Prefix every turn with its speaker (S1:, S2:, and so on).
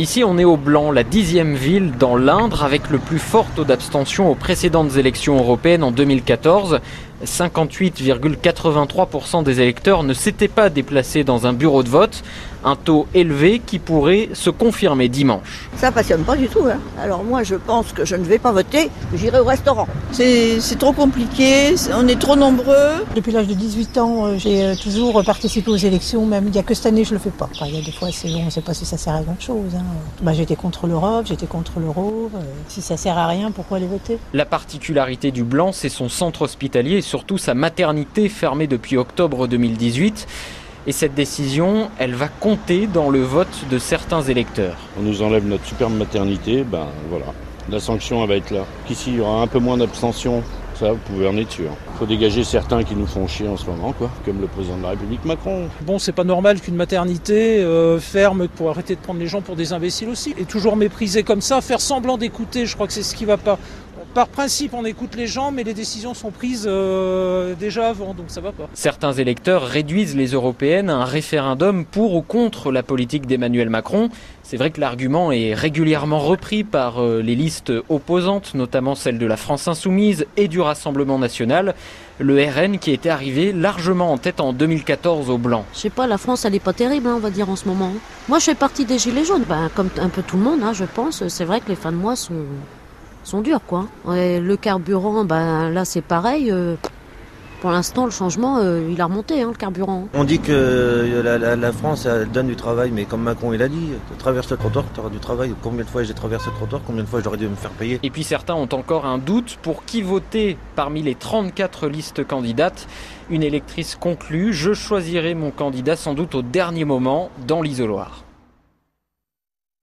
S1: Ici, on est au Blanc, la dixième ville dans l'Indre, avec le plus fort taux d'abstention aux précédentes élections européennes en 2014. 58,83% des électeurs ne s'étaient pas déplacés dans un bureau de vote, un taux élevé qui pourrait se confirmer dimanche.
S2: Ça passionne pas du tout. Hein. Alors moi je pense que je ne vais pas voter, j'irai au restaurant.
S3: C'est trop compliqué, on est trop nombreux.
S4: Depuis l'âge de 18 ans, euh, j'ai euh, toujours participé aux élections, même il n'y a que cette année je le fais pas. il y a des fois on ne sait pas si ça sert à grand chose. Hein. Bah, j'étais contre l'Europe, j'étais contre l'euro. Euh, si ça sert à rien, pourquoi aller voter?
S1: La particularité du Blanc, c'est son centre hospitalier surtout sa maternité fermée depuis octobre 2018. Et cette décision, elle va compter dans le vote de certains électeurs.
S5: On nous enlève notre superbe maternité, ben voilà, la sanction elle va être là. Qu'ici il y aura un peu moins d'abstention, ça vous pouvez en être sûr. Il faut dégager certains qui nous font chier en ce moment, quoi, comme le président de la République Macron.
S6: Bon, c'est pas normal qu'une maternité euh, ferme pour arrêter de prendre les gens pour des imbéciles aussi. Et toujours mépriser comme ça, faire semblant d'écouter, je crois que c'est ce qui va pas par principe, on écoute les gens, mais les décisions sont prises euh, déjà avant, donc ça va pas.
S1: Certains électeurs réduisent les européennes à un référendum pour ou contre la politique d'Emmanuel Macron. C'est vrai que l'argument est régulièrement repris par euh, les listes opposantes, notamment celle de la France insoumise et du Rassemblement national. Le RN qui était arrivé largement en tête en 2014 au blanc.
S7: Je sais pas, la France elle est pas terrible, hein, on va dire en ce moment. Moi je fais partie des Gilets jaunes, ben, comme un peu tout le monde, hein, je pense. C'est vrai que les fins de mois sont sont durs, quoi. le carburant, ben là c'est pareil. Euh, pour l'instant, le changement, euh, il a remonté, hein, le carburant.
S8: On dit que euh, la, France elle donne du travail, mais comme Macron il a dit, traverse le trottoir, tu auras du travail. Combien de fois j'ai traversé le trottoir, combien de fois j'aurais dû me faire payer?
S1: Et puis certains ont encore un doute pour qui voter parmi les 34 listes candidates. Une électrice conclut, je choisirai mon candidat sans doute au dernier moment dans l'isoloir.